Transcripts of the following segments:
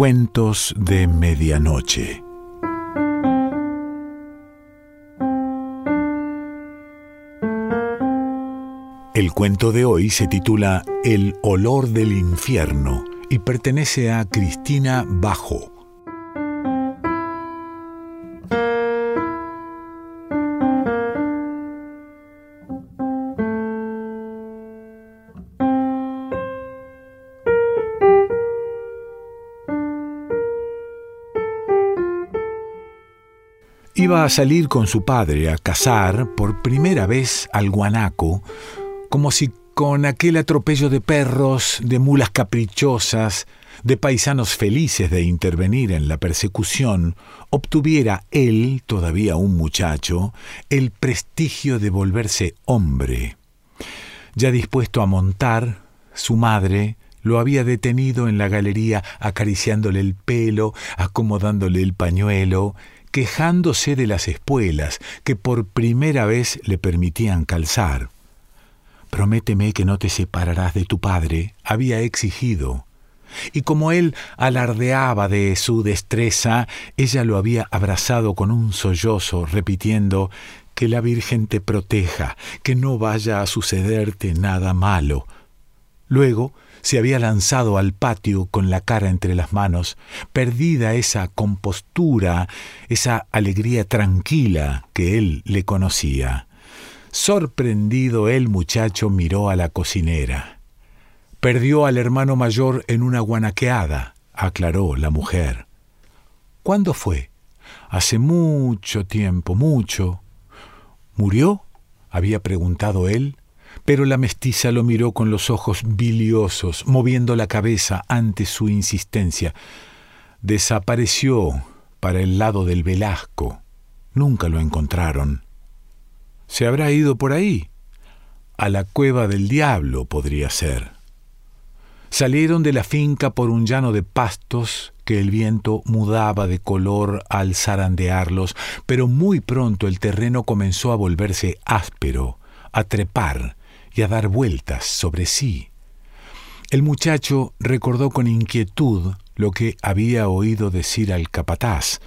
Cuentos de Medianoche. El cuento de hoy se titula El olor del infierno y pertenece a Cristina Bajo. Iba a salir con su padre a cazar por primera vez al guanaco, como si con aquel atropello de perros, de mulas caprichosas, de paisanos felices de intervenir en la persecución, obtuviera él, todavía un muchacho, el prestigio de volverse hombre. Ya dispuesto a montar, su madre lo había detenido en la galería acariciándole el pelo, acomodándole el pañuelo, quejándose de las espuelas que por primera vez le permitían calzar. Prométeme que no te separarás de tu padre, había exigido. Y como él alardeaba de su destreza, ella lo había abrazado con un sollozo, repitiendo que la Virgen te proteja, que no vaya a sucederte nada malo. Luego se había lanzado al patio con la cara entre las manos, perdida esa compostura, esa alegría tranquila que él le conocía. Sorprendido el muchacho miró a la cocinera. Perdió al hermano mayor en una guanaqueada, aclaró la mujer. ¿Cuándo fue? Hace mucho tiempo, mucho. ¿Murió? había preguntado él, pero la mestiza lo miró con los ojos biliosos, moviendo la cabeza ante su insistencia. Desapareció para el lado del Velasco. Nunca lo encontraron. Se habrá ido por ahí. A la cueva del diablo podría ser. Salieron de la finca por un llano de pastos que el viento mudaba de color al zarandearlos, pero muy pronto el terreno comenzó a volverse áspero, a trepar, a dar vueltas sobre sí. El muchacho recordó con inquietud lo que había oído decir al capataz,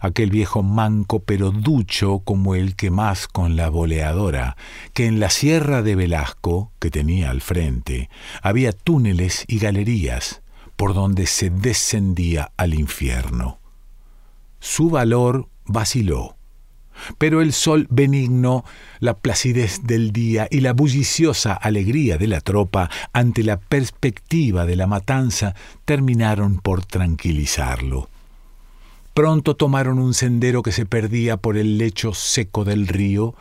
aquel viejo manco pero ducho como el que más con la boleadora, que en la sierra de Velasco, que tenía al frente, había túneles y galerías por donde se descendía al infierno. Su valor vaciló pero el sol benigno, la placidez del día y la bulliciosa alegría de la tropa ante la perspectiva de la matanza terminaron por tranquilizarlo. Pronto tomaron un sendero que se perdía por el lecho seco del río,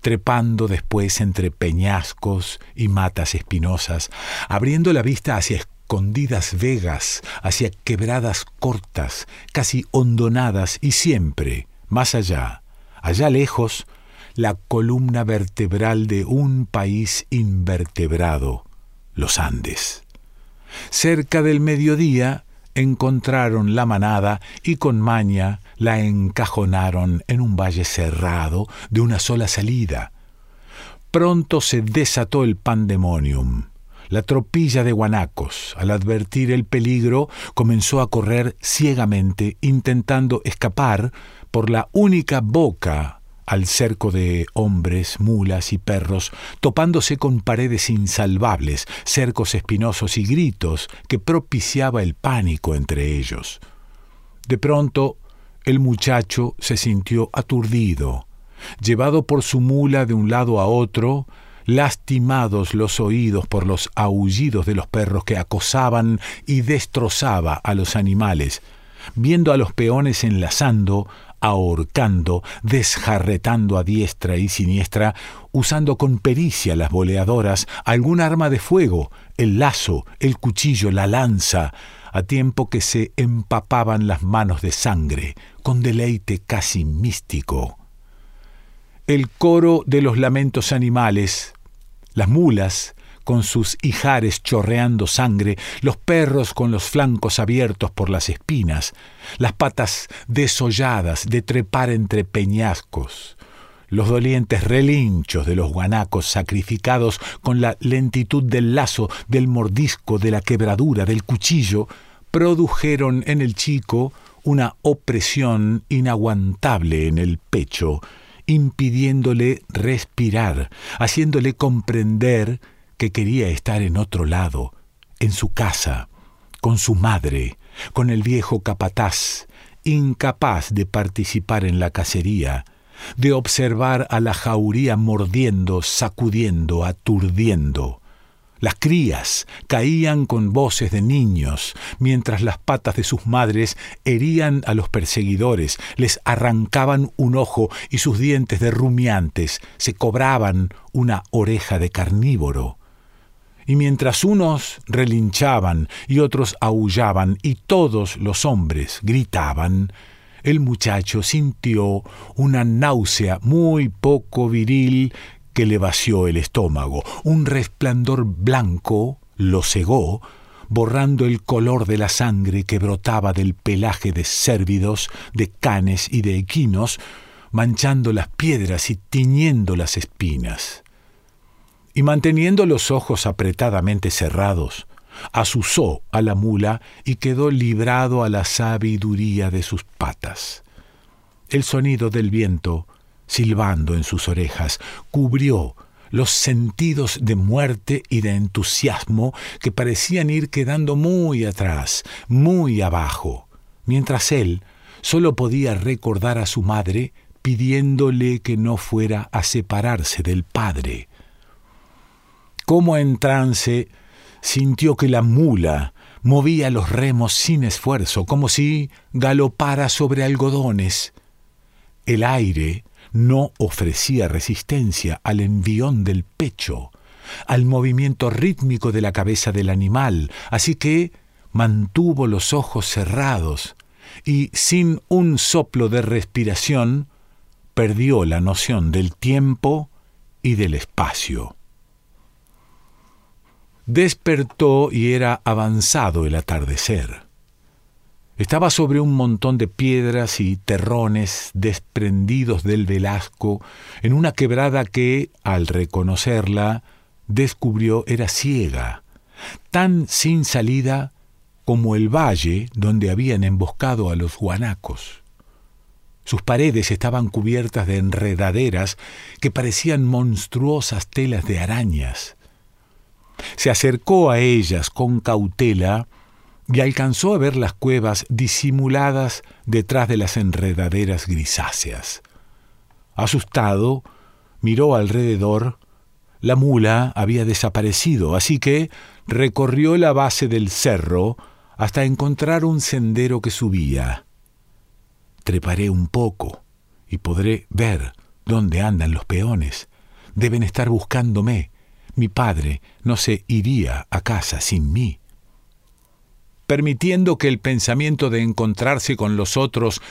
trepando después entre peñascos y matas espinosas, abriendo la vista hacia escondidas vegas, hacia quebradas cortas, casi hondonadas y siempre, más allá, allá lejos, la columna vertebral de un país invertebrado, los Andes. Cerca del mediodía encontraron la manada y con maña la encajonaron en un valle cerrado de una sola salida. Pronto se desató el pandemonium. La tropilla de guanacos, al advertir el peligro, comenzó a correr ciegamente, intentando escapar por la única boca al cerco de hombres, mulas y perros, topándose con paredes insalvables, cercos espinosos y gritos que propiciaba el pánico entre ellos. De pronto, el muchacho se sintió aturdido, llevado por su mula de un lado a otro, lastimados los oídos por los aullidos de los perros que acosaban y destrozaba a los animales, viendo a los peones enlazando, ahorcando, desjarretando a diestra y siniestra, usando con pericia las boleadoras, algún arma de fuego, el lazo, el cuchillo, la lanza, a tiempo que se empapaban las manos de sangre, con deleite casi místico. El coro de los lamentos animales, las mulas, con sus hijares chorreando sangre, los perros con los flancos abiertos por las espinas, las patas desolladas de trepar entre peñascos, los dolientes relinchos de los guanacos sacrificados con la lentitud del lazo, del mordisco, de la quebradura, del cuchillo, produjeron en el chico una opresión inaguantable en el pecho, impidiéndole respirar, haciéndole comprender que quería estar en otro lado, en su casa, con su madre, con el viejo capataz, incapaz de participar en la cacería, de observar a la jauría mordiendo, sacudiendo, aturdiendo. Las crías caían con voces de niños, mientras las patas de sus madres herían a los perseguidores, les arrancaban un ojo y sus dientes de rumiantes se cobraban una oreja de carnívoro. Y mientras unos relinchaban y otros aullaban y todos los hombres gritaban, el muchacho sintió una náusea muy poco viril que le vació el estómago. Un resplandor blanco lo cegó, borrando el color de la sangre que brotaba del pelaje de cérvidos, de canes y de equinos, manchando las piedras y tiñendo las espinas. Y manteniendo los ojos apretadamente cerrados, asusó a la mula y quedó librado a la sabiduría de sus patas. El sonido del viento silbando en sus orejas, cubrió los sentidos de muerte y de entusiasmo que parecían ir quedando muy atrás, muy abajo, mientras él solo podía recordar a su madre pidiéndole que no fuera a separarse del padre. Como en trance, sintió que la mula movía los remos sin esfuerzo, como si galopara sobre algodones. El aire no ofrecía resistencia al envión del pecho, al movimiento rítmico de la cabeza del animal, así que mantuvo los ojos cerrados y sin un soplo de respiración perdió la noción del tiempo y del espacio. Despertó y era avanzado el atardecer. Estaba sobre un montón de piedras y terrones desprendidos del Velasco, en una quebrada que, al reconocerla, descubrió era ciega, tan sin salida como el valle donde habían emboscado a los guanacos. Sus paredes estaban cubiertas de enredaderas que parecían monstruosas telas de arañas. Se acercó a ellas con cautela, y alcanzó a ver las cuevas disimuladas detrás de las enredaderas grisáceas. Asustado, miró alrededor. La mula había desaparecido, así que recorrió la base del cerro hasta encontrar un sendero que subía. Treparé un poco y podré ver dónde andan los peones. Deben estar buscándome. Mi padre no se iría a casa sin mí permitiendo que el pensamiento de encontrarse con los otros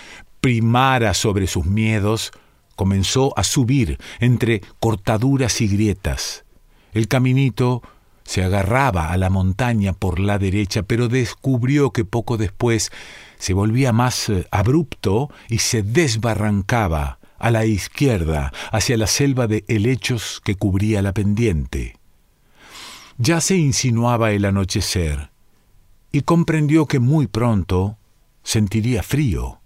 primara sobre sus miedos, comenzó a subir entre cortaduras y grietas. El caminito se agarraba a la montaña por la derecha, pero descubrió que poco después se volvía más eh, abrupto y se desbarrancaba a la izquierda hacia la selva de helechos que cubría la pendiente. Ya se insinuaba el anochecer y comprendió que muy pronto sentiría frío.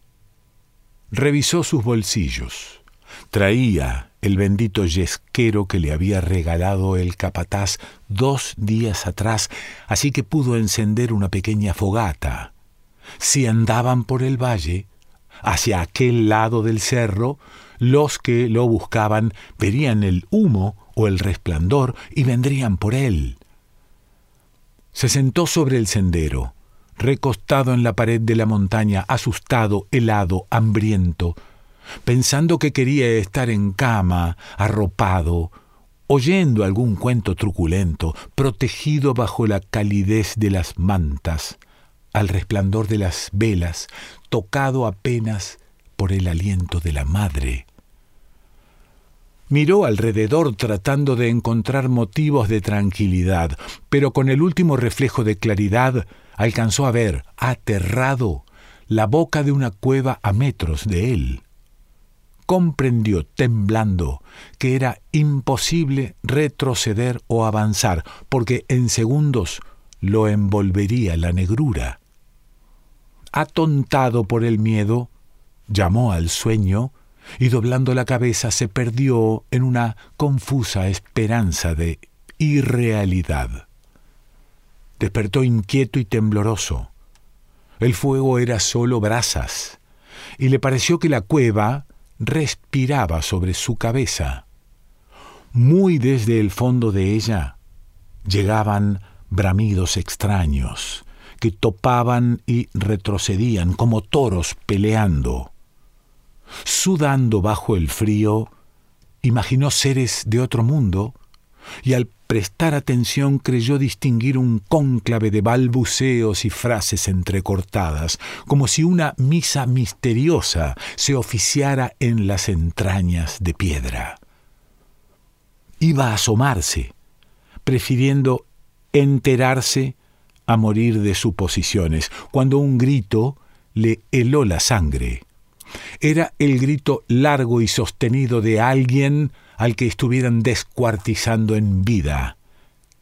Revisó sus bolsillos. Traía el bendito yesquero que le había regalado el capataz dos días atrás, así que pudo encender una pequeña fogata. Si andaban por el valle, hacia aquel lado del cerro, los que lo buscaban verían el humo o el resplandor y vendrían por él. Se sentó sobre el sendero, recostado en la pared de la montaña, asustado, helado, hambriento, pensando que quería estar en cama, arropado, oyendo algún cuento truculento, protegido bajo la calidez de las mantas, al resplandor de las velas, tocado apenas por el aliento de la madre. Miró alrededor tratando de encontrar motivos de tranquilidad, pero con el último reflejo de claridad alcanzó a ver, aterrado, la boca de una cueva a metros de él. Comprendió, temblando, que era imposible retroceder o avanzar, porque en segundos lo envolvería la negrura. atontado por el miedo, llamó al sueño y doblando la cabeza se perdió en una confusa esperanza de irrealidad. Despertó inquieto y tembloroso. El fuego era solo brasas, y le pareció que la cueva respiraba sobre su cabeza. Muy desde el fondo de ella llegaban bramidos extraños, que topaban y retrocedían como toros peleando. Sudando bajo el frío, imaginó seres de otro mundo y al prestar atención creyó distinguir un cónclave de balbuceos y frases entrecortadas, como si una misa misteriosa se oficiara en las entrañas de piedra. Iba a asomarse, prefiriendo enterarse a morir de suposiciones, cuando un grito le heló la sangre. Era el grito largo y sostenido de alguien al que estuvieran descuartizando en vida.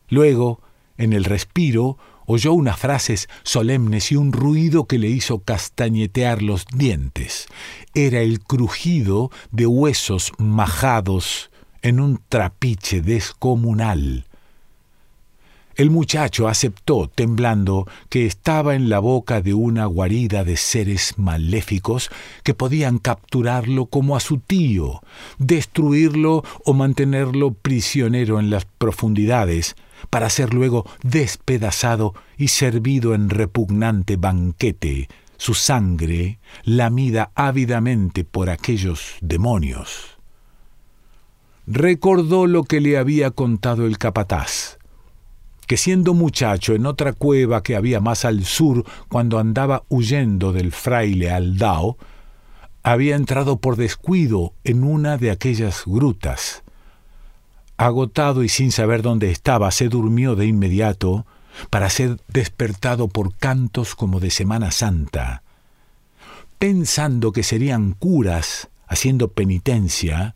Luego, en el respiro, oyó unas frases solemnes y un ruido que le hizo castañetear los dientes. Era el crujido de huesos majados en un trapiche descomunal. El muchacho aceptó, temblando, que estaba en la boca de una guarida de seres maléficos que podían capturarlo como a su tío, destruirlo o mantenerlo prisionero en las profundidades, para ser luego despedazado y servido en repugnante banquete, su sangre lamida ávidamente por aquellos demonios. Recordó lo que le había contado el capataz que siendo muchacho en otra cueva que había más al sur cuando andaba huyendo del fraile Aldao, había entrado por descuido en una de aquellas grutas. Agotado y sin saber dónde estaba, se durmió de inmediato para ser despertado por cantos como de Semana Santa. Pensando que serían curas haciendo penitencia,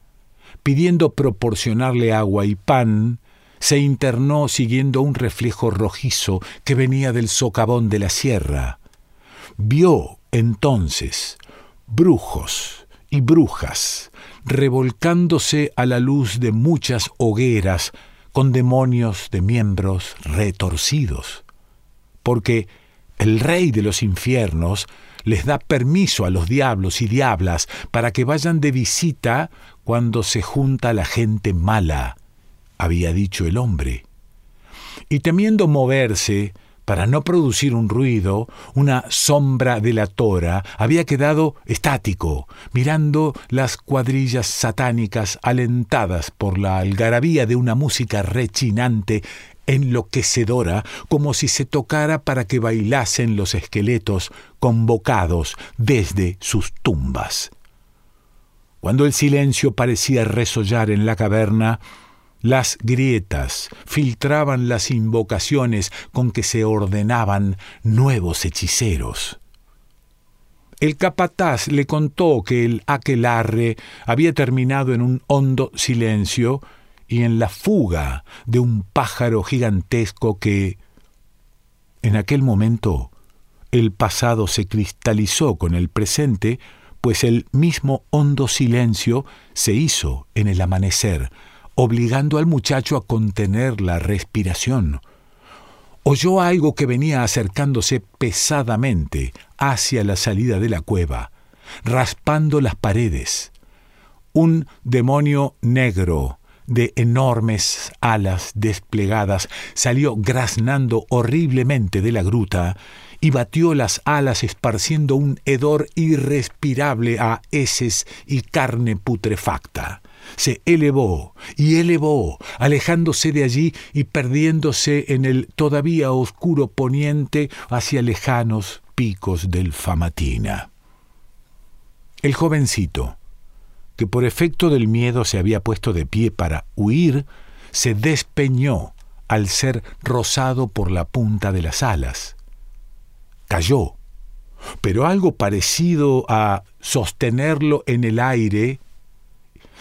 pidiendo proporcionarle agua y pan, se internó siguiendo un reflejo rojizo que venía del socavón de la sierra. Vio entonces brujos y brujas revolcándose a la luz de muchas hogueras con demonios de miembros retorcidos. Porque el rey de los infiernos les da permiso a los diablos y diablas para que vayan de visita cuando se junta la gente mala había dicho el hombre. Y temiendo moverse, para no producir un ruido, una sombra delatora, había quedado estático, mirando las cuadrillas satánicas alentadas por la algarabía de una música rechinante, enloquecedora, como si se tocara para que bailasen los esqueletos convocados desde sus tumbas. Cuando el silencio parecía resollar en la caverna, las grietas filtraban las invocaciones con que se ordenaban nuevos hechiceros. El capataz le contó que el aquelarre había terminado en un hondo silencio y en la fuga de un pájaro gigantesco que, en aquel momento, el pasado se cristalizó con el presente, pues el mismo hondo silencio se hizo en el amanecer, obligando al muchacho a contener la respiración. Oyó algo que venía acercándose pesadamente hacia la salida de la cueva, raspando las paredes. Un demonio negro, de enormes alas desplegadas, salió graznando horriblemente de la gruta y batió las alas esparciendo un hedor irrespirable a heces y carne putrefacta se elevó y elevó, alejándose de allí y perdiéndose en el todavía oscuro poniente hacia lejanos picos del Famatina. El jovencito, que por efecto del miedo se había puesto de pie para huir, se despeñó al ser rozado por la punta de las alas. Cayó, pero algo parecido a sostenerlo en el aire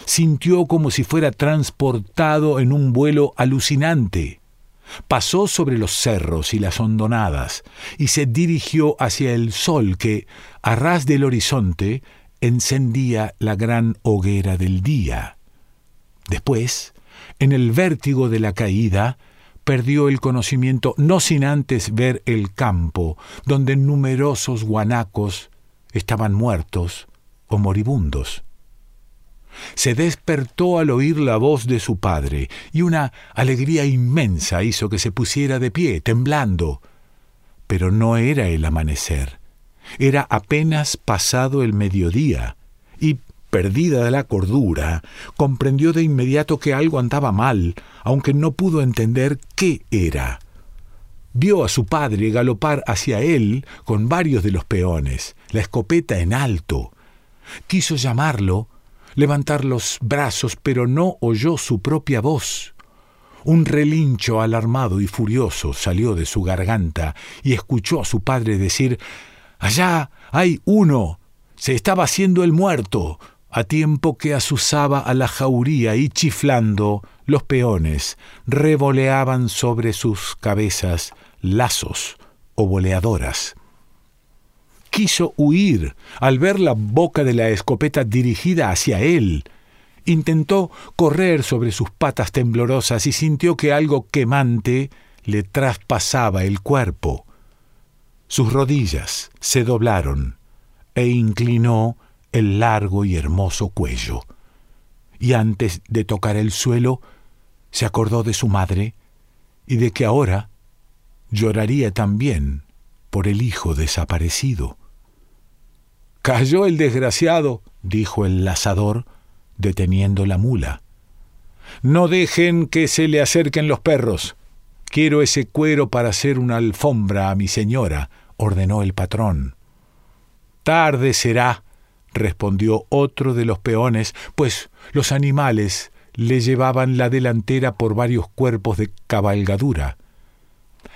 sintió como si fuera transportado en un vuelo alucinante. pasó sobre los cerros y las hondonadas y se dirigió hacia el sol que, a ras del horizonte, encendía la gran hoguera del día. Después, en el vértigo de la caída, perdió el conocimiento no sin antes ver el campo, donde numerosos guanacos estaban muertos o moribundos. Se despertó al oír la voz de su padre, y una alegría inmensa hizo que se pusiera de pie, temblando. Pero no era el amanecer, era apenas pasado el mediodía, y, perdida la cordura, comprendió de inmediato que algo andaba mal, aunque no pudo entender qué era. Vio a su padre galopar hacia él con varios de los peones, la escopeta en alto. Quiso llamarlo, levantar los brazos, pero no oyó su propia voz. Un relincho alarmado y furioso salió de su garganta y escuchó a su padre decir Allá hay uno. Se estaba haciendo el muerto, a tiempo que azuzaba a la jauría y chiflando los peones revoleaban sobre sus cabezas lazos o boleadoras quiso huir al ver la boca de la escopeta dirigida hacia él. Intentó correr sobre sus patas temblorosas y sintió que algo quemante le traspasaba el cuerpo. Sus rodillas se doblaron e inclinó el largo y hermoso cuello. Y antes de tocar el suelo, se acordó de su madre y de que ahora lloraría también por el hijo desaparecido. Cayó el desgraciado, dijo el lazador, deteniendo la mula. No dejen que se le acerquen los perros. Quiero ese cuero para hacer una alfombra a mi señora, ordenó el patrón. Tarde será, respondió otro de los peones, pues los animales le llevaban la delantera por varios cuerpos de cabalgadura.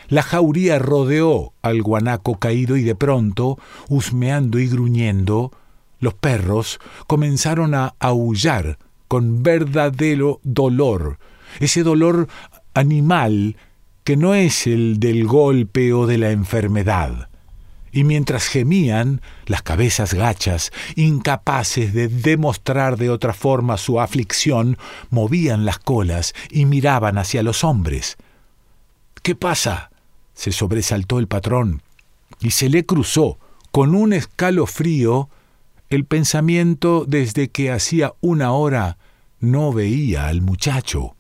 La jauría rodeó al guanaco caído y de pronto, husmeando y gruñendo, los perros comenzaron a aullar con verdadero dolor, ese dolor animal que no es el del golpe o de la enfermedad. Y mientras gemían, las cabezas gachas, incapaces de demostrar de otra forma su aflicción, movían las colas y miraban hacia los hombres. ¿Qué pasa? Se sobresaltó el patrón y se le cruzó con un escalofrío el pensamiento desde que hacía una hora no veía al muchacho.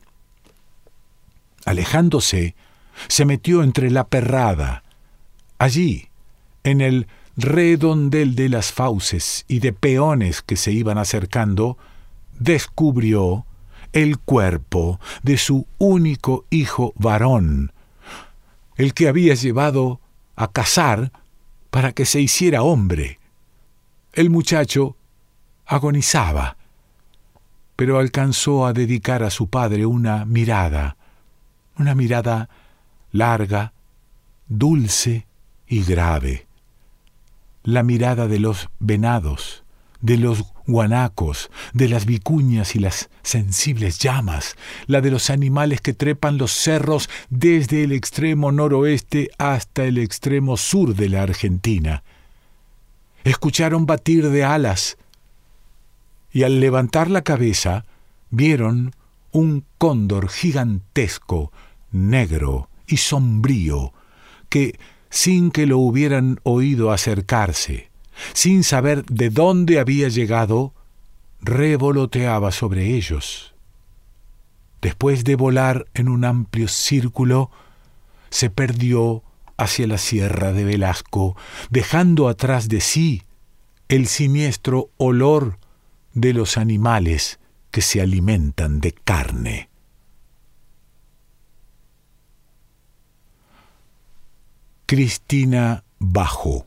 Alejándose, se metió entre la perrada. Allí, en el redondel de las fauces y de peones que se iban acercando, descubrió el cuerpo de su único hijo varón, el que había llevado a cazar para que se hiciera hombre. El muchacho agonizaba, pero alcanzó a dedicar a su padre una mirada, una mirada larga, dulce y grave, la mirada de los venados, de los guanacos, de las vicuñas y las sensibles llamas, la de los animales que trepan los cerros desde el extremo noroeste hasta el extremo sur de la Argentina. Escucharon batir de alas y al levantar la cabeza vieron un cóndor gigantesco, negro y sombrío, que, sin que lo hubieran oído acercarse, sin saber de dónde había llegado, revoloteaba sobre ellos. Después de volar en un amplio círculo, se perdió hacia la sierra de Velasco, dejando atrás de sí el siniestro olor de los animales que se alimentan de carne. Cristina Bajo